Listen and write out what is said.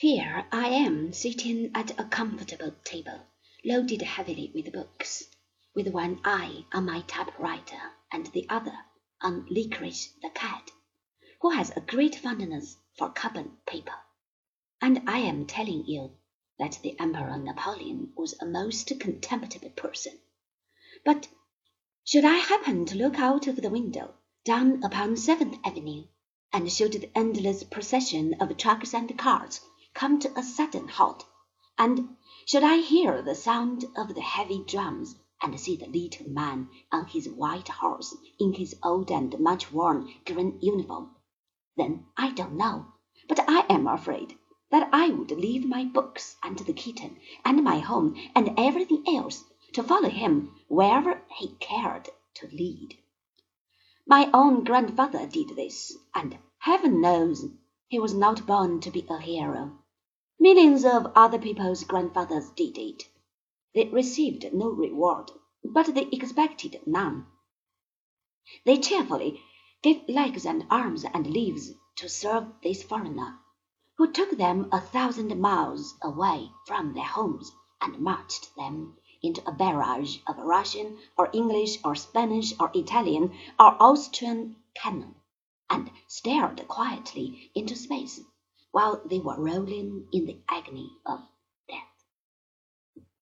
Here I am sitting at a comfortable table, loaded heavily with books, with one eye on my typewriter and the other on Licorice the cat, who has a great fondness for carbon paper, and I am telling you that the Emperor Napoleon was a most contemptible person. But should I happen to look out of the window down upon Seventh Avenue, and should the endless procession of trucks and carts come to a sudden halt, and should I hear the sound of the heavy drums, and see the little man on his white horse in his old and much worn green uniform, then I don't know, but I am afraid that I would leave my books and the kitten and my home and everything else to follow him wherever he cared to lead. My own grandfather did this, and heaven knows he was not born to be a hero. Millions of other people's grandfathers did it. They received no reward, but they expected none. They cheerfully gave legs and arms and lives to serve this foreigner, who took them a thousand miles away from their homes and marched them into a barrage of Russian or English or Spanish or Italian or Austrian cannon, and stared quietly into space while they were rolling in the agony of